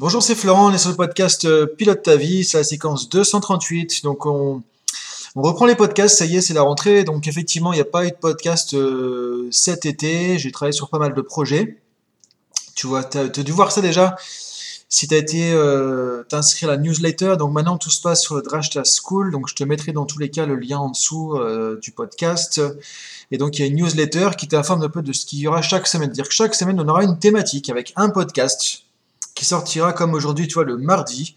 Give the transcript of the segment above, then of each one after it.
Bonjour, c'est Florent, on est sur le podcast euh, Pilote ta vie, c'est la séquence 238. Donc on, reprend les podcasts, ça y est, c'est la rentrée. Donc effectivement, il n'y a pas eu de podcast euh, cet été, j'ai travaillé sur pas mal de projets. Tu vois, tu as, dû voir ça déjà si tu as été euh, t'inscrit à la newsletter. Donc maintenant, tout se passe sur le Drashta School. Donc je te mettrai dans tous les cas le lien en dessous euh, du podcast. Et donc il y a une newsletter qui t'informe un peu de ce qu'il y aura chaque semaine. C'est-à-dire que chaque semaine, on aura une thématique avec un podcast qui sortira comme aujourd'hui, tu vois, le mardi.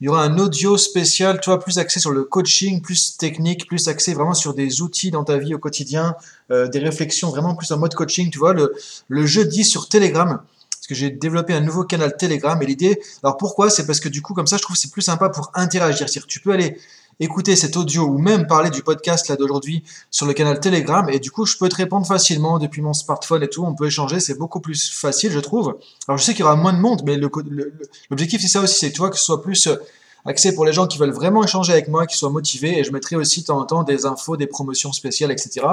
Il y aura un audio spécial, tu vois, plus axé sur le coaching, plus technique, plus axé vraiment sur des outils dans ta vie au quotidien, euh, des réflexions vraiment plus en mode coaching, tu vois, le, le jeudi sur Telegram parce que j'ai développé un nouveau canal Telegram et l'idée, alors pourquoi? C'est parce que du coup, comme ça, je trouve que c'est plus sympa pour interagir. C'est-à-dire, tu peux aller écouter cet audio ou même parler du podcast là d'aujourd'hui sur le canal Telegram. Et du coup je peux te répondre facilement depuis mon smartphone et tout, on peut échanger, c'est beaucoup plus facile je trouve. Alors je sais qu'il y aura moins de monde mais l'objectif c'est ça aussi, c'est que ce soit plus euh, axé pour les gens qui veulent vraiment échanger avec moi, qui soient motivés. Et je mettrai aussi de temps en temps des infos, des promotions spéciales, etc.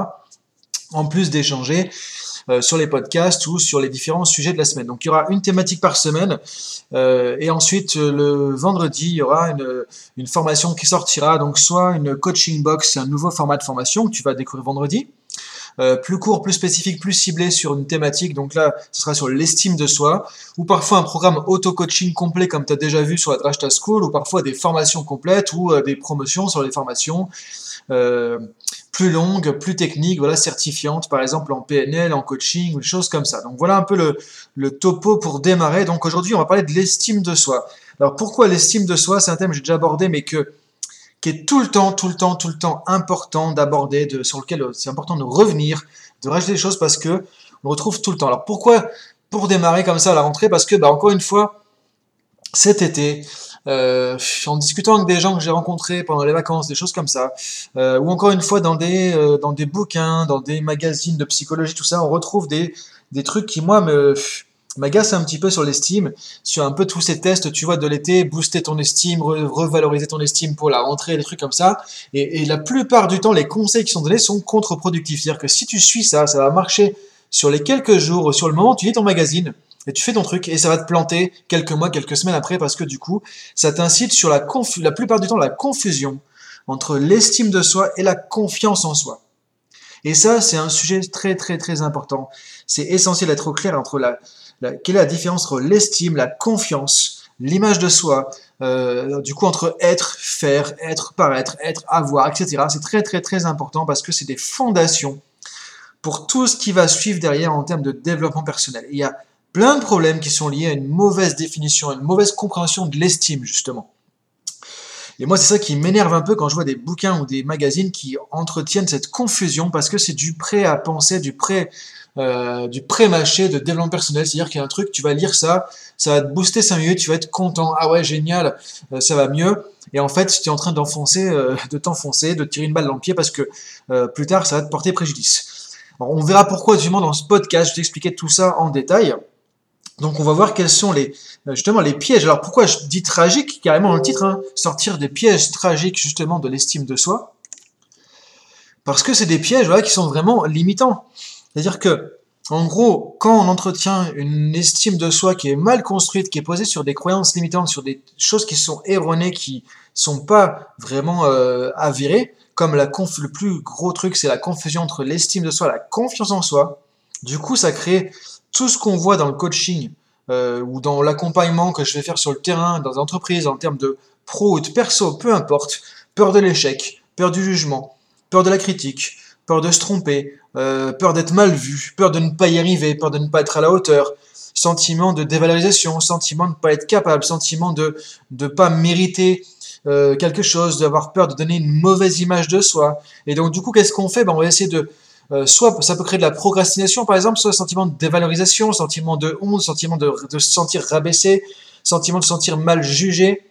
En plus d'échanger euh, sur les podcasts ou sur les différents sujets de la semaine. Donc il y aura une thématique par semaine euh, et ensuite le vendredi il y aura une, une formation qui sortira. Donc soit une coaching box, un nouveau format de formation que tu vas découvrir vendredi. Euh, plus court, plus spécifique, plus ciblé sur une thématique. Donc là, ce sera sur l'estime de soi, ou parfois un programme auto-coaching complet comme tu as déjà vu sur la Drashta School, ou parfois des formations complètes ou euh, des promotions sur les formations. Euh, plus longues, plus techniques, voilà, certifiantes, par exemple en PNL, en coaching, ou des choses comme ça. Donc voilà un peu le, topo pour démarrer. Donc aujourd'hui, on va parler de l'estime de soi. Alors pourquoi l'estime de soi C'est un thème que j'ai déjà abordé, mais que qui est tout le temps, tout le temps, tout le temps important d'aborder, de, sur lequel c'est important de revenir, de rajouter des choses parce que on le retrouve tout le temps. Alors pourquoi Pour démarrer comme ça à la rentrée, parce que, bah, encore une fois, cet été, euh, en discutant avec des gens que j'ai rencontrés pendant les vacances, des choses comme ça, euh, ou encore une fois dans des, euh, dans des bouquins, dans des magazines de psychologie, tout ça, on retrouve des, des trucs qui, moi, me m'agace un petit peu sur l'estime, sur un peu tous ces tests, tu vois, de l'été, booster ton estime, revaloriser ton estime pour la rentrée, des trucs comme ça. Et, et, la plupart du temps, les conseils qui sont donnés sont contre-productifs. C'est-à-dire que si tu suis ça, ça va marcher sur les quelques jours, sur le moment, tu lis ton magazine, et tu fais ton truc, et ça va te planter quelques mois, quelques semaines après, parce que du coup, ça t'incite sur la, la plupart du temps la confusion entre l'estime de soi et la confiance en soi. Et ça, c'est un sujet très très très important. C'est essentiel d'être au clair entre la, quelle est la différence entre l'estime, la confiance, l'image de soi, euh, du coup entre être, faire, être, paraître, être, avoir, etc. C'est très très très important parce que c'est des fondations pour tout ce qui va suivre derrière en termes de développement personnel. il y a plein de problèmes qui sont liés à une mauvaise définition, à une mauvaise compréhension de l'estime justement. Et moi, c'est ça qui m'énerve un peu quand je vois des bouquins ou des magazines qui entretiennent cette confusion parce que c'est du prêt à penser, du prêt euh, du pré-mâché de développement personnel, c'est-à-dire qu'il y a un truc, tu vas lire ça, ça va te booster 5 minutes, tu vas être content, ah ouais, génial, euh, ça va mieux. Et en fait, tu es en train d'enfoncer, euh, de t'enfoncer, de tirer une balle dans le pied parce que plus tard, ça va te porter préjudice. Alors, on verra pourquoi, justement, dans ce podcast, je vais t'expliquer tout ça en détail. Donc, on va voir quels sont les, justement, les pièges. Alors, pourquoi je dis tragique, carrément dans le titre, hein, sortir des pièges tragiques, justement, de l'estime de soi. Parce que c'est des pièges, qui sont vraiment limitants. C'est-à-dire que, en gros, quand on entretient une estime de soi qui est mal construite, qui est posée sur des croyances limitantes, sur des choses qui sont erronées, qui sont pas vraiment euh, avérées, comme la conf le plus gros truc, c'est la confusion entre l'estime de soi et la confiance en soi. Du coup, ça crée tout ce qu'on voit dans le coaching euh, ou dans l'accompagnement que je vais faire sur le terrain, dans l'entreprise, en termes de pro ou de perso, peu importe. Peur de l'échec, peur du jugement, peur de la critique, peur de se tromper, euh, peur d'être mal vu, peur de ne pas y arriver, peur de ne pas être à la hauteur, sentiment de dévalorisation, sentiment de ne pas être capable, sentiment de ne pas mériter euh, quelque chose, d'avoir peur de donner une mauvaise image de soi. Et donc du coup, qu'est-ce qu'on fait? Ben, On va essayer de... Euh, soit ça peut créer de la procrastination, par exemple, soit sentiment de dévalorisation, sentiment de honte, sentiment de, se sentir rabaissé, sentiment de se sentir mal jugé,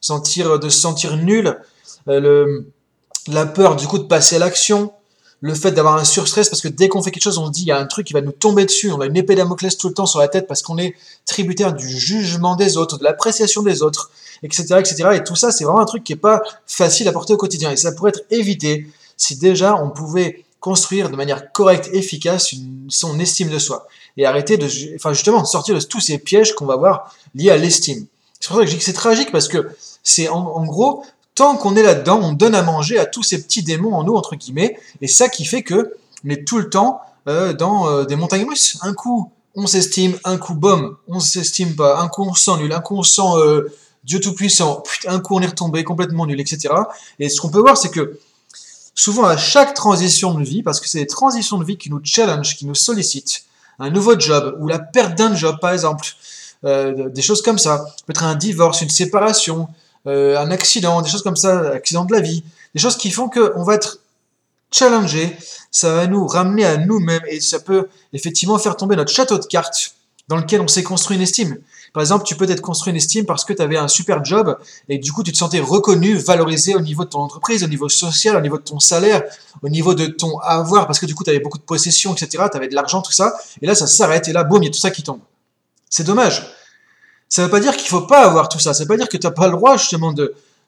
sentir de se sentir nul, le, la peur du coup de passer à l'action, le fait d'avoir un surstress, parce que dès qu'on fait quelque chose, on se dit, il y a un truc qui va nous tomber dessus, on a une épée Damoclès tout le temps sur la tête parce qu'on est tributaire du jugement des autres, de l'appréciation des autres, etc., etc. Et tout ça, c'est vraiment un truc qui n'est pas facile à porter au quotidien. Et ça pourrait être évité si déjà on pouvait construire de manière correcte, efficace, son estime de soi. Et arrêter de, enfin justement, sortir de tous ces pièges qu'on va voir liés à l'estime. C'est pour ça que je dis que c'est tragique parce que c'est en, gros, tant qu'on est là-dedans, on donne à manger à tous ces petits démons en nous, entre guillemets, et ça qui fait que on est tout le temps euh, dans euh, des montagnes russes. Un coup, on s'estime, un coup, boum, on s'estime pas, un coup, on se sent nul, un coup, on se sent euh, Dieu Tout-Puissant, un coup, on est retombé complètement nul, etc. Et ce qu'on peut voir, c'est que souvent, à chaque transition de vie, parce que c'est des transitions de vie qui nous challenge, qui nous sollicitent, un nouveau job, ou la perte d'un job, par exemple, euh, des choses comme ça. Peut-être un divorce, une séparation, euh, un accident, des choses comme ça, accident de la vie, des choses qui font qu'on va être challengé, ça va nous ramener à nous-mêmes et ça peut effectivement faire tomber notre château de cartes dans lequel on s'est construit une estime. Par exemple, tu peux t'être construit une estime parce que tu avais un super job et du coup tu te sentais reconnu, valorisé au niveau de ton entreprise, au niveau social, au niveau de ton salaire, au niveau de ton avoir, parce que du coup tu avais beaucoup de possessions, etc. Tu avais de l'argent, tout ça. Et là ça s'arrête et là, boum, il y a tout ça qui tombe. C'est dommage. Ça ne veut pas dire qu'il faut pas avoir tout ça. Ça ne veut pas dire que tu n'as pas le droit justement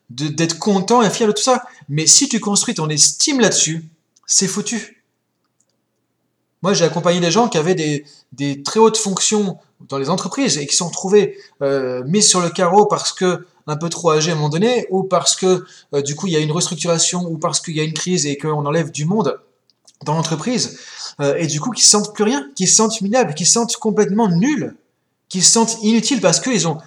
d'être content et fier de tout ça. Mais si tu construis ton estime là-dessus, c'est foutu. Moi, j'ai accompagné des gens qui avaient des, très hautes fonctions dans les entreprises et qui sont trouvés euh, mis sur le carreau parce que un peu trop âgés à un moment donné, ou parce que euh, du coup il y a une restructuration, ou parce qu'il y a une crise et qu'on enlève du monde dans l'entreprise, euh, et du coup qui sentent plus rien, qui se sentent minables, qui se sentent complètement nuls qui se sentent inutiles parce qu'ils ont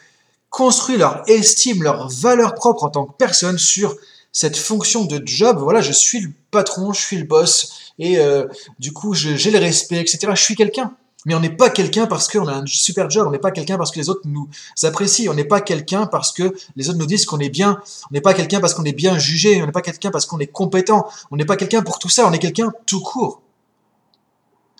construit leur estime, leur valeur propre en tant que personne sur cette fonction de job. Voilà, je suis le patron, je suis le boss, et euh, du coup, j'ai le respect, etc. Je suis quelqu'un. Mais on n'est pas quelqu'un parce qu'on a un super job, on n'est pas quelqu'un parce que les autres nous apprécient, on n'est pas quelqu'un parce que les autres nous disent qu'on est bien, on n'est pas quelqu'un parce qu'on est bien jugé, on n'est pas quelqu'un parce qu'on est compétent, on n'est pas quelqu'un pour tout ça, on est quelqu'un tout court.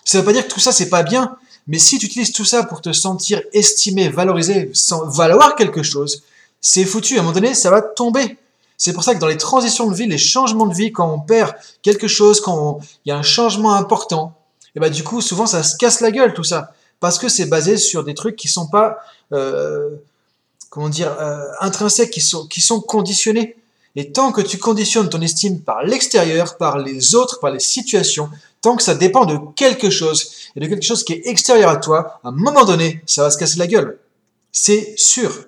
Ça ne veut pas dire que tout ça c'est pas bien, mais si tu utilises tout ça pour te sentir estimé, valorisé, sans valoir quelque chose, c'est foutu. À un moment donné, ça va tomber. C'est pour ça que dans les transitions de vie, les changements de vie, quand on perd quelque chose, quand il y a un changement important, et bah du coup, souvent, ça se casse la gueule tout ça, parce que c'est basé sur des trucs qui sont pas, euh, comment dire, euh, intrinsèques, qui sont, qui sont conditionnés. Et tant que tu conditionnes ton estime par l'extérieur, par les autres, par les situations, tant que ça dépend de quelque chose, et de quelque chose qui est extérieur à toi, à un moment donné, ça va se casser la gueule. C'est sûr.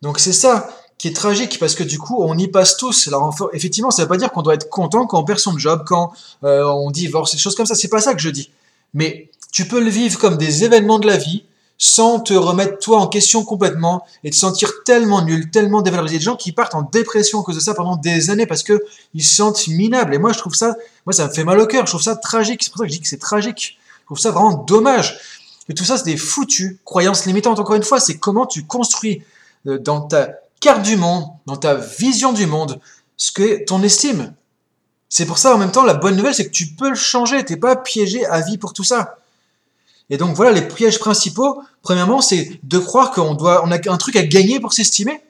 Donc c'est ça qui est tragique, parce que du coup, on y passe tous. Alors effectivement, ça ne veut pas dire qu'on doit être content quand on perd son job, quand euh, on divorce, des choses comme ça. C'est pas ça que je dis. Mais tu peux le vivre comme des événements de la vie, sans te remettre toi en question complètement et te sentir tellement nul, tellement dévalorisé. Des gens qui partent en dépression à cause de ça pendant des années parce que ils se sentent minables. Et moi, je trouve ça, moi, ça me fait mal au cœur. Je trouve ça tragique. C'est pour ça que je dis que c'est tragique. Je trouve ça vraiment dommage. Et tout ça, c'est des foutues croyances limitantes. Encore une fois, c'est comment tu construis euh, dans ta du monde, dans ta vision du monde, ce que ton estime. C'est pour ça, en même temps, la bonne nouvelle, c'est que tu peux le changer. T'es pas piégé à vie pour tout ça. Et donc voilà, les pièges principaux, premièrement, c'est de croire qu'on doit, on a un truc à gagner pour s'estimer.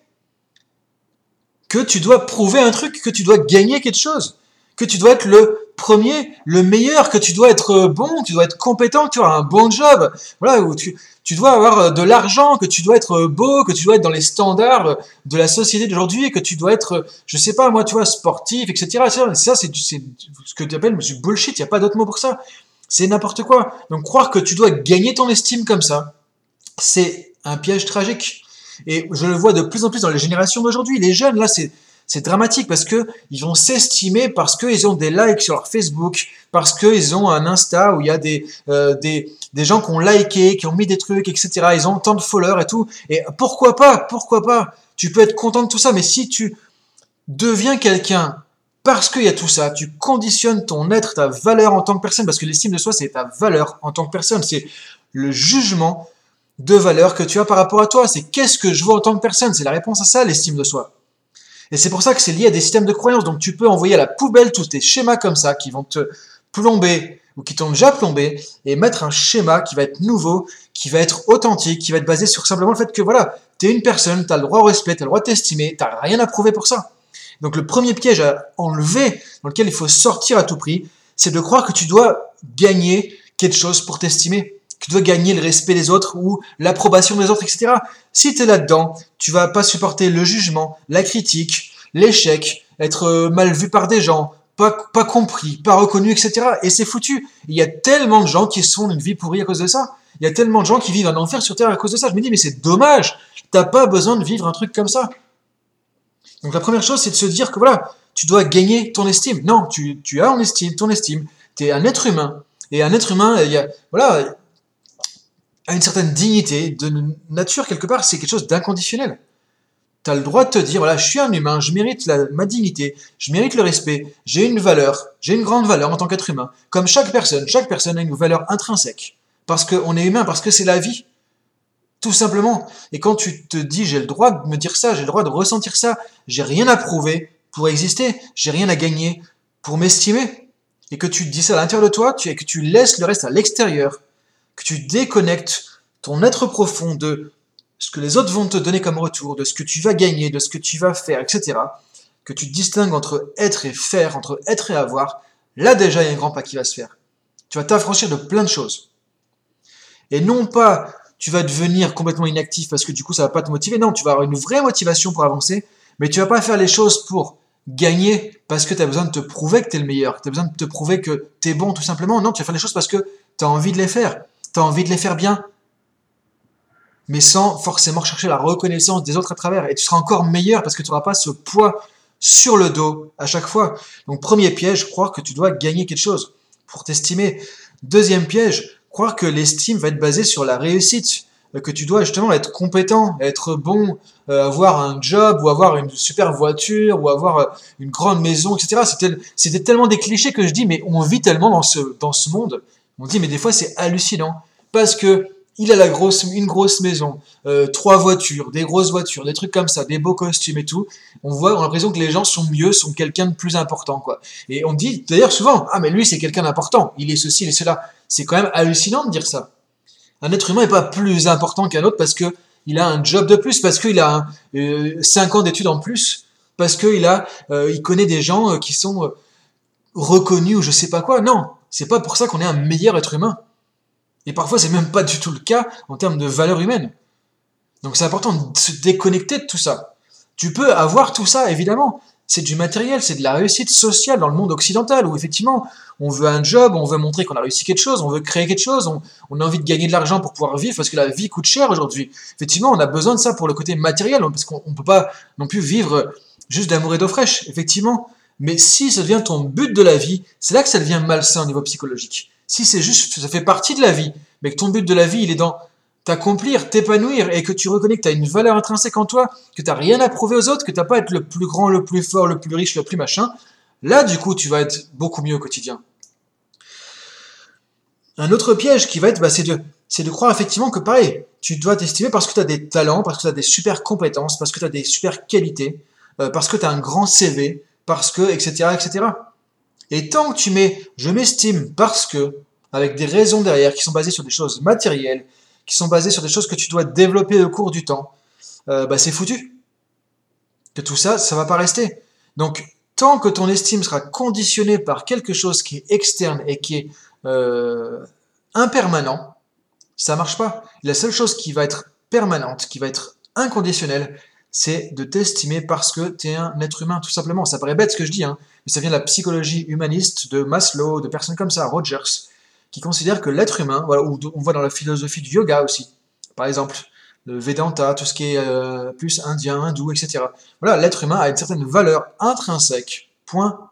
Que tu dois prouver un truc, que tu dois gagner quelque chose. Que tu dois être le premier, le meilleur, que tu dois être bon, tu dois être compétent, tu as un bon job. Voilà, tu, tu dois avoir de l'argent, que tu dois être beau, que tu dois être dans les standards de la société d'aujourd'hui, que tu dois être, je sais pas, moi, tu vois, sportif, etc. Ça, c'est ce que tu appelles du bullshit, il n'y a pas d'autre mot pour ça. C'est n'importe quoi. Donc croire que tu dois gagner ton estime comme ça, c'est un piège tragique. Et je le vois de plus en plus dans les générations d'aujourd'hui. Les jeunes, là, c'est c'est dramatique parce que ils vont s'estimer parce qu'ils ont des likes sur leur Facebook, parce qu'ils ont un Insta où il y a des, euh, des, des gens qui ont liké, qui ont mis des trucs, etc. Ils ont tant de followers et tout. Et pourquoi pas Pourquoi pas? Tu peux être content de tout ça, mais si tu deviens quelqu'un parce qu'il y a tout ça, tu conditionnes ton être, ta valeur en tant que personne, parce que l'estime de soi, c'est ta valeur en tant que personne, c'est le jugement de valeur que tu as par rapport à toi, c'est qu'est-ce que je vois en tant que personne, c'est la réponse à ça, l'estime de soi. Et c'est pour ça que c'est lié à des systèmes de croyances, donc tu peux envoyer à la poubelle tous tes schémas comme ça, qui vont te plomber, ou qui t'ont déjà plombé, et mettre un schéma qui va être nouveau, qui va être authentique, qui va être basé sur simplement le fait que voilà, tu es une personne, tu as le droit au respect, tu as le droit de t'estimer, tu rien à prouver pour ça. Donc le premier piège à enlever, dans lequel il faut sortir à tout prix, c'est de croire que tu dois gagner quelque chose pour t'estimer, tu dois gagner le respect des autres ou l'approbation des autres, etc. Si tu es là-dedans, tu vas pas supporter le jugement, la critique, l'échec, être euh, mal vu par des gens, pas, pas compris, pas reconnu, etc. Et c'est foutu. Il y a tellement de gens qui sont une vie pourrie à cause de ça. Il y a tellement de gens qui vivent un enfer sur Terre à cause de ça. Je me dis, mais c'est dommage. T'as pas besoin de vivre un truc comme ça. Donc la première chose, c'est de se dire que voilà, tu dois gagner ton estime. Non, tu, tu as en estime, ton estime. Tu es un être humain. Et un être humain, il y a, voilà, a une certaine dignité de nature quelque part, c'est quelque chose d'inconditionnel. Tu as le droit de te dire, voilà, je suis un humain, je mérite ma dignité, je mérite le respect, j'ai une valeur, j'ai une grande valeur en tant qu'être humain. Comme chaque personne, chaque personne a une valeur intrinsèque. Parce qu'on est humain, parce que c'est la vie. Tout simplement. Et quand tu te dis, j'ai le droit de me dire ça, j'ai le droit de ressentir ça, j'ai rien à prouver pour exister, j'ai rien à gagner pour m'estimer, et que tu dis ça à l'intérieur de toi, et que tu laisses le reste à l'extérieur, que tu déconnectes ton être profond de ce que les autres vont te donner comme retour, de ce que tu vas gagner, de ce que tu vas faire, etc., que tu distingues entre être et faire, entre être et avoir, là déjà il y a un grand pas qui va se faire. Tu vas t'affranchir de plein de choses. Et non pas tu vas devenir complètement inactif parce que du coup ça va pas te motiver, non, tu vas avoir une vraie motivation pour avancer, mais tu vas pas faire les choses pour gagner parce que tu as besoin de te prouver que tu es le meilleur, tu as besoin de te prouver que tu es bon tout simplement, non, tu vas faire les choses parce que tu as envie de les faire, tu as envie de les faire bien, mais sans forcément chercher la reconnaissance des autres à travers. Et tu seras encore meilleur parce que tu n'auras pas ce poids sur le dos à chaque fois. Donc premier piège, croire que tu dois gagner quelque chose pour t'estimer. Deuxième piège, croire que l'estime va être basée sur la réussite, euh, que tu dois justement être compétent, être bon, euh, avoir un job ou avoir une super voiture ou avoir euh, une grande maison, etc. C'était tellement des clichés que je dis, mais on vit tellement dans ce, dans ce monde. On dit, mais des fois c'est hallucinant. Parce que il a la grosse, une grosse maison, euh, trois voitures, des grosses voitures, des trucs comme ça, des beaux costumes et tout. On voit, on a l'impression que les gens sont mieux, sont quelqu'un de plus important, quoi. Et on dit d'ailleurs souvent, ah mais lui c'est quelqu'un d'important, il est ceci, il est cela. C'est quand même hallucinant de dire ça. Un être humain n'est pas plus important qu'un autre parce que il a un job de plus, parce qu'il a euh, cinq ans d'études en plus, parce qu'il a, euh, il connaît des gens qui sont reconnus ou je sais pas quoi. Non, c'est pas pour ça qu'on est un meilleur être humain. Et parfois, c'est même pas du tout le cas en termes de valeur humaine. Donc c'est important de se déconnecter de tout ça. Tu peux avoir tout ça, évidemment. C'est du matériel, c'est de la réussite sociale dans le monde occidental, où effectivement, on veut un job, on veut montrer qu'on a réussi quelque chose, on veut créer quelque chose, on, a envie de gagner de l'argent pour pouvoir vivre, parce que la vie coûte cher aujourd'hui. Effectivement, on a besoin de ça pour le côté matériel, parce qu'on ne peut pas non plus vivre juste d'amour et d'eau fraîche, effectivement. Mais si ça devient ton but de la vie, c'est là que ça devient malsain au niveau psychologique. Si c'est juste, ça fait partie de la vie, mais que ton but de la vie, il est dans t'accomplir, t'épanouir, et que tu reconnais que tu as une valeur intrinsèque en toi, que tu rien à prouver aux autres, que tu n'as pas à être le plus grand, le plus fort, le plus riche, le plus machin, là, du coup, tu vas être beaucoup mieux au quotidien. Un autre piège qui va être, bah, c'est de, de croire effectivement que pareil, tu dois t'estimer parce que tu as des talents, parce que tu as des super compétences, parce que tu as des super qualités, euh, parce que tu as un grand CV, parce que, etc., etc. Et tant que tu mets je m'estime parce que, avec des raisons derrière qui sont basées sur des choses matérielles, qui sont basées sur des choses que tu dois développer au cours du temps, euh, bah c'est foutu. Que tout ça, ça va pas rester. Donc, tant que ton estime sera conditionnée par quelque chose qui est externe et qui est euh, impermanent, ça marche pas. La seule chose qui va être permanente, qui va être inconditionnelle, c'est de t'estimer parce que tu es un être humain, tout simplement. Ça paraît bête ce que je dis, hein, mais ça vient de la psychologie humaniste de Maslow, de personnes comme ça, Rogers, qui considèrent que l'être humain, voilà, on voit dans la philosophie du yoga aussi, par exemple, le Vedanta, tout ce qui est euh, plus indien, hindou, etc. Voilà, l'être humain a une certaine valeur intrinsèque. Point,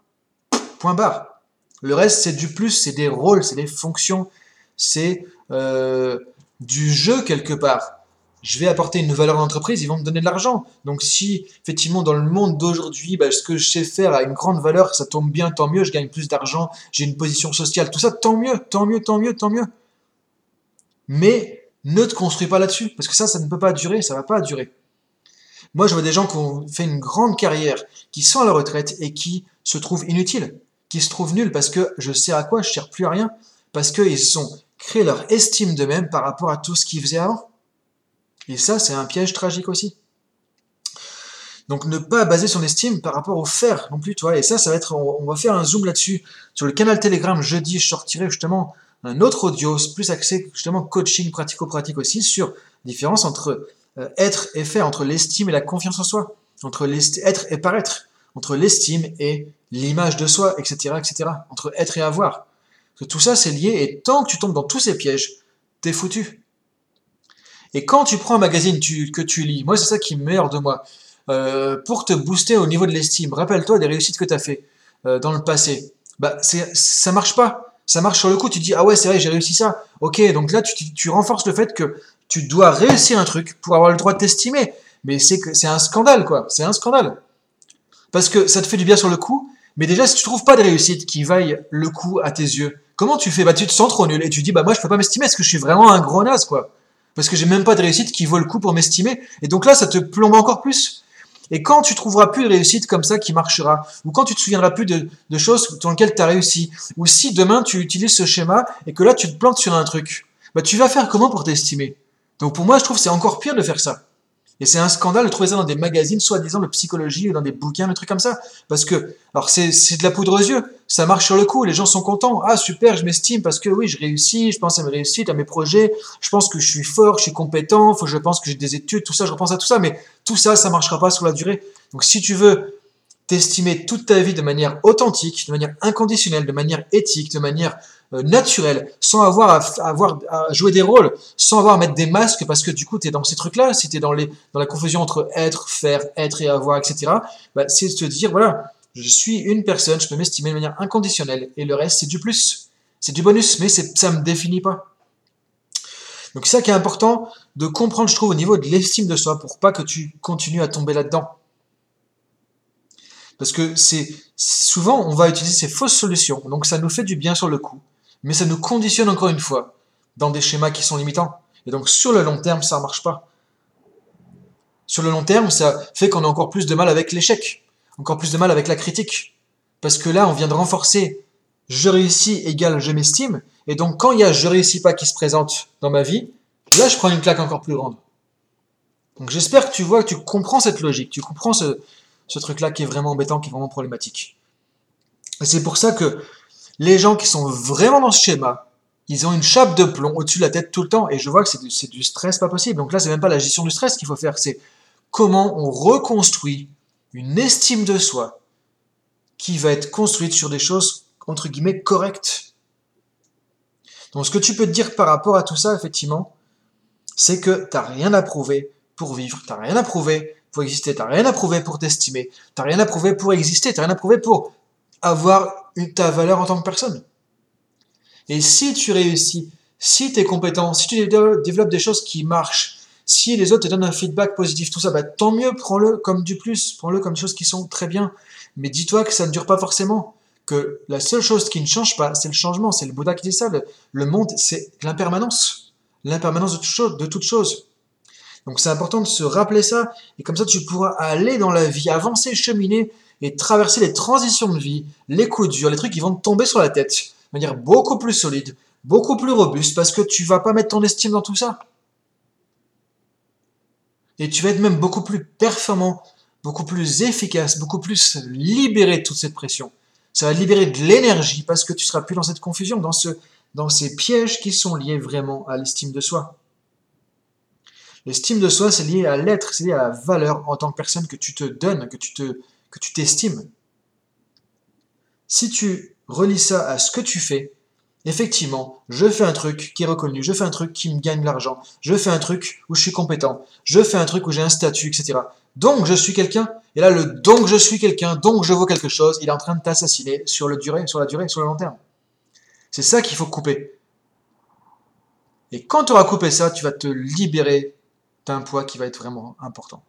point barre. Le reste, c'est du plus, c'est des rôles, c'est des fonctions, c'est euh, du jeu quelque part je vais apporter une valeur à l'entreprise, ils vont me donner de l'argent. Donc si effectivement dans le monde d'aujourd'hui, bah, ce que je sais faire a une grande valeur, ça tombe bien, tant mieux, je gagne plus d'argent, j'ai une position sociale, tout ça, tant mieux, tant mieux, tant mieux, tant mieux. Mais ne te construis pas là-dessus, parce que ça, ça ne peut pas durer, ça ne va pas durer. Moi, je vois des gens qui ont fait une grande carrière, qui sont à la retraite et qui se trouvent inutiles, qui se trouvent nuls parce que je sais à quoi, je ne sers plus à rien, parce qu'ils ont créé leur estime d'eux-mêmes par rapport à tout ce qu'ils faisaient avant. Et ça, c'est un piège tragique aussi. Donc ne pas baser son estime par rapport au faire non plus, tu vois. Et ça, ça va être, on, va faire un zoom là-dessus. Sur le canal Telegram, jeudi, je sortirai justement un autre audio, plus axé justement coaching pratico-pratique aussi, sur différence entre euh, être et faire, entre l'estime et la confiance en soi, entre être et paraître, entre l'estime et l'image de soi, etc., etc., entre être et avoir. que tout ça, c'est lié, et tant que tu tombes dans tous ces pièges, t'es foutu. Et quand tu prends un magazine que tu lis, moi c'est ça qui meurt de moi, euh, pour te booster au niveau de l'estime, rappelle-toi des réussites que tu as fait euh, dans le passé. Bah, ça marche pas. Ça marche sur le coup, tu dis ah ouais c'est vrai j'ai réussi ça. Ok donc là tu, tu renforces le fait que tu dois réussir un truc pour avoir le droit de t'estimer. Mais c'est un scandale quoi, c'est un scandale. Parce que ça te fait du bien sur le coup, mais déjà si tu trouves pas de réussite qui vaille le coup à tes yeux, comment tu fais? Bah tu te sens trop nul et tu dis bah moi je peux pas m'estimer, est-ce que je suis vraiment un gros naze quoi Parce que j'ai même pas de réussite qui vaut le coup pour m'estimer. Et donc là ça te plombe encore plus. Et quand tu trouveras plus de réussite comme ça qui marchera, ou quand tu te souviendras plus de, choses dans lesquelles tu as réussi, ou si demain tu utilises ce schéma et que là tu te plantes sur un truc, bah tu vas faire comment pour t'estimer? Donc pour moi je trouve que c'est encore pire de faire ça. Et c'est un scandale de trouver ça dans des magazines, soi-disant de psychologie, ou dans des bouquins, des trucs comme ça. Parce que, alors c'est de la poudre aux yeux, ça marche sur le coup, les gens sont contents. Ah super, je m'estime parce que oui, je réussis, je pense à mes réussites, à mes projets, je pense que je suis fort, je suis compétent, faut, je pense que j'ai des études, tout ça, je repense à tout ça, mais tout ça, ça marchera pas sur la durée. Donc si tu veux t'estimer toute ta vie de manière authentique, de manière inconditionnelle, de manière éthique, de manière euh, naturelle, sans avoir à, jouer des rôles, sans avoir à mettre des masques, parce que du coup, tu es dans ces trucs-là, si tu es dans la confusion entre être, faire, être et avoir, etc., bah, c'est de te dire, voilà, je suis une personne, je peux m'estimer de manière inconditionnelle, et le reste, c'est du plus, c'est du bonus, mais ça ne me définit pas. Donc c'est ça qui est important de comprendre, je trouve, au niveau de l'estime de soi, pour pas que tu continues à tomber là-dedans. Parce que c'est souvent, on va utiliser ces fausses solutions, donc ça nous fait du bien sur le coup mais ça nous conditionne encore une fois dans des schémas qui sont limitants. Et donc sur le long terme, ça ne marche pas. Sur le long terme, ça fait qu'on a encore plus de mal avec l'échec, encore plus de mal avec la critique. Parce que là, on vient de renforcer je réussis égale je m'estime, et donc quand il y a je réussis pas qui se présente dans ma vie, là je prends une claque encore plus grande. Donc j'espère que tu vois, que tu comprends cette logique, tu comprends ce, ce truc-là qui est vraiment embêtant, qui est vraiment problématique. Et c'est pour ça que les gens qui sont vraiment dans ce schéma, ils ont une chape de plomb au-dessus de la tête tout le temps. Et je vois que c'est du, stress pas possible. Donc là, c'est même pas la gestion du stress qu'il faut faire. C'est comment on reconstruit une estime de soi qui va être construite sur des choses, entre guillemets, correctes. Donc ce que tu peux te dire par rapport à tout ça, effectivement, c'est que tu n'as rien à prouver pour vivre, tu n'as rien à prouver pour exister, tu n'as rien à prouver pour t'estimer, tu n'as rien à prouver pour exister, tu n'as rien à prouver pour avoir ta valeur en tant que personne. Et si tu réussis, si tu es compétent, si tu développes des choses qui marchent, si les autres te donnent un feedback positif, tout ça, bah, tant mieux, prends-le comme du plus, prends-le comme des choses qui sont très bien. Mais dis-toi que ça ne dure pas forcément, que la seule chose qui ne change pas, c'est le changement. C'est le Bouddha qui dit ça. Le, monde, c'est l'impermanence. L'impermanence de toute chose. De toute chose. Donc c'est important de se rappeler ça, et comme ça tu pourras aller dans la vie, avancer, cheminer, et traverser les transitions de vie, les coups durs, les trucs qui vont te tomber sur la tête de manière beaucoup plus solide, beaucoup plus robuste, parce que tu vas pas mettre ton estime dans tout ça. Et tu vas être même beaucoup plus performant, beaucoup plus efficace, beaucoup plus libéré de toute cette pression. Ça va libérer de l'énergie parce que tu seras plus dans cette confusion, dans, ce, dans ces pièges qui sont liés vraiment à l'estime de soi. L'estime de soi, c'est lié à l'être, c'est lié à la valeur en tant que personne que tu te donnes, que tu te, que tu t'estimes. Si tu relis ça à ce que tu fais, effectivement, je fais un truc qui est reconnu, je fais un truc qui me gagne de l'argent, je fais un truc où je suis compétent, je fais un truc où j'ai un statut, etc. Donc je suis quelqu'un, et là le donc je suis quelqu'un, donc je vaux quelque chose, il est en train de t'assassiner sur, le durée, sur la durée, sur le long terme. C'est ça qu'il faut couper. Et quand tu auras coupé ça, tu vas te libérer d'un poids qui va être vraiment important.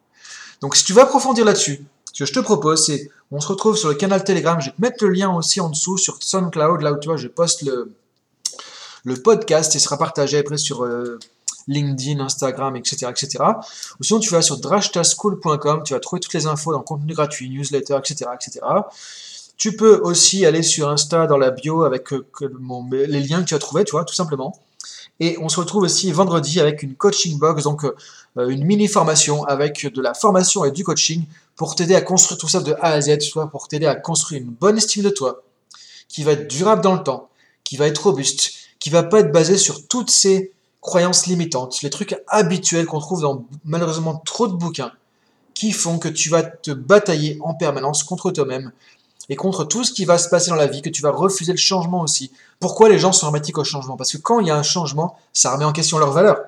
Donc si tu veux approfondir là-dessus, ce que je te propose, c'est, on se retrouve sur le canal Telegram, je vais te mettre le lien aussi en dessous sur SoundCloud, là où tu vois, je poste le, le podcast et sera partagé après sur euh, LinkedIn, Instagram, etc., etc. Ou sinon, tu vas sur drashtaschool.com, tu vas trouver toutes les infos dans contenu gratuit, newsletter, etc., etc. Tu peux aussi aller sur Insta dans la bio avec euh, les liens que tu as trouvés, tu vois, tout simplement. Et on se retrouve aussi vendredi avec une coaching box, donc euh, une mini formation avec de la formation et du coaching pour t'aider à construire tout ça de A à Z, soit pour t'aider à construire une bonne estime de toi, qui va être durable dans le temps, qui va être robuste, qui va pas être basée sur toutes ces croyances limitantes, les trucs habituels qu'on trouve dans malheureusement trop de bouquins, qui font que tu vas te batailler en permanence contre toi-même et contre tout ce qui va se passer dans la vie, que tu vas refuser le changement aussi. Pourquoi les gens sont hermétiques au changement? Parce que quand il y a un changement, ça remet en question leur valeur.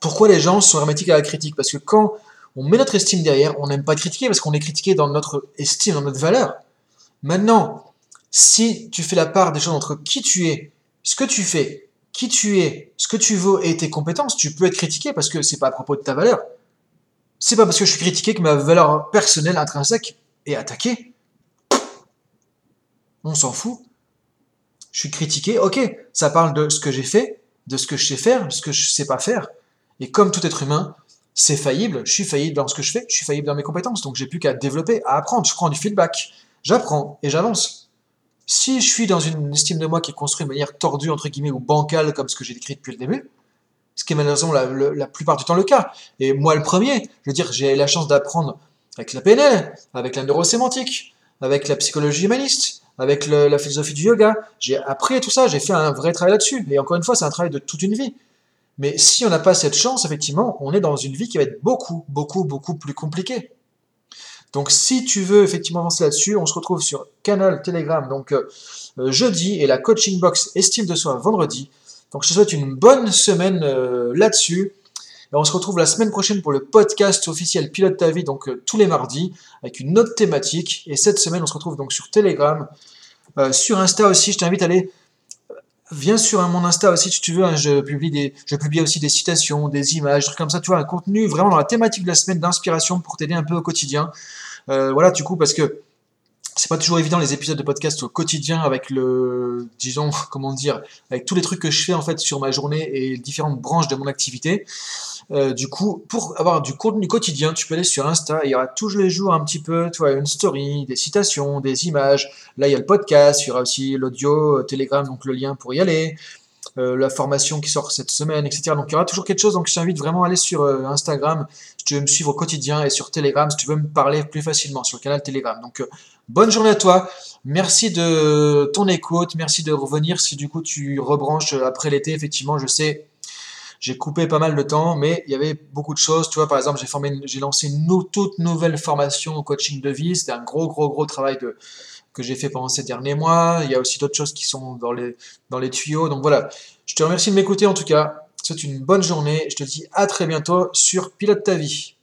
Pourquoi les gens sont hermétiques à la critique? Parce que quand on met notre estime derrière, on n'aime pas critiquer parce qu'on est critiqué dans notre estime, dans notre valeur. Maintenant, si tu fais la part des choses entre qui tu es, ce que tu fais, qui tu es, ce que tu vaux et tes compétences, tu peux être critiqué parce que c'est pas à propos de ta valeur. C'est pas parce que je suis critiqué que ma valeur personnelle intrinsèque est attaquée. On s'en fout. Je suis critiqué, ok, ça parle de ce que j'ai fait, de ce que je sais faire, de ce que je sais pas faire. Et comme tout être humain, c'est faillible, je suis faillible dans ce que je fais, je suis faillible dans mes compétences, donc j'ai plus qu'à développer, à apprendre, je prends du feedback, j'apprends et j'avance. Si je suis dans une estime de moi qui est construite de manière tordue, entre guillemets, ou bancale, comme ce que j'ai décrit depuis le début, ce qui est malheureusement la, la, plupart du temps le cas, et moi le premier, je veux dire, j'ai la chance d'apprendre avec la PNL, avec la neurosémantique, avec la psychologie humaniste, avec la philosophie du yoga, j'ai appris tout ça, j'ai fait un vrai travail là-dessus, et encore une fois, c'est un travail de toute une vie. Mais si on n'a pas cette chance, effectivement, on est dans une vie qui va être beaucoup, beaucoup, beaucoup plus compliquée. Donc si tu veux effectivement avancer là-dessus, on se retrouve sur canal Telegram donc euh, euh, jeudi et la coaching box estime de soi vendredi. Donc je te souhaite une bonne semaine euh, là-dessus. On se retrouve la semaine prochaine pour le podcast officiel Pilote ta vie, donc tous les mardis, avec une autre thématique. Et cette semaine, on se retrouve donc sur Telegram. sur Insta aussi, je t'invite à aller Viens sur mon Insta aussi si tu veux, hein, je, publie des, je aussi des citations, des images, trucs comme ça, tu vois, un contenu vraiment dans la thématique de la semaine d'inspiration pour t'aider un peu au quotidien. Euh, voilà, du coup, parce que c'est pas toujours évident les épisodes de podcast au quotidien avec le, disons, comment dire, avec tous les trucs que je fais en fait sur ma journée et différentes branches de mon activité. Euh, du coup, pour avoir du contenu quotidien, tu peux aller sur Insta, il y aura tous les jours un petit peu, tu vois, une story, des citations, des images. Là, il y a le podcast, il y aura aussi l'audio, euh, Telegram, donc le lien pour y aller. Euh, la formation qui sort cette semaine, etc. Donc il y aura toujours quelque chose. Donc je t'invite vraiment à aller sur Instagram si tu veux me suivre au quotidien et sur Telegram si tu veux me parler plus facilement sur le canal Telegram. Donc bonne journée à toi. Merci de ton écoute. Merci de revenir si du coup tu rebranches après l'été. Effectivement, je sais, j'ai coupé pas mal de temps, mais il y avait beaucoup de choses. Tu vois, par exemple, j'ai lancé une toute nouvelle formation au coaching de vie. C'était un gros, gros, gros travail que j'ai fait pendant ces derniers mois. Il y a aussi d'autres choses qui sont dans les, dans les tuyaux. Donc voilà. Je te remercie de m'écouter en tout cas. C'est une bonne journée. Je te dis à très bientôt sur Pilote ta vie.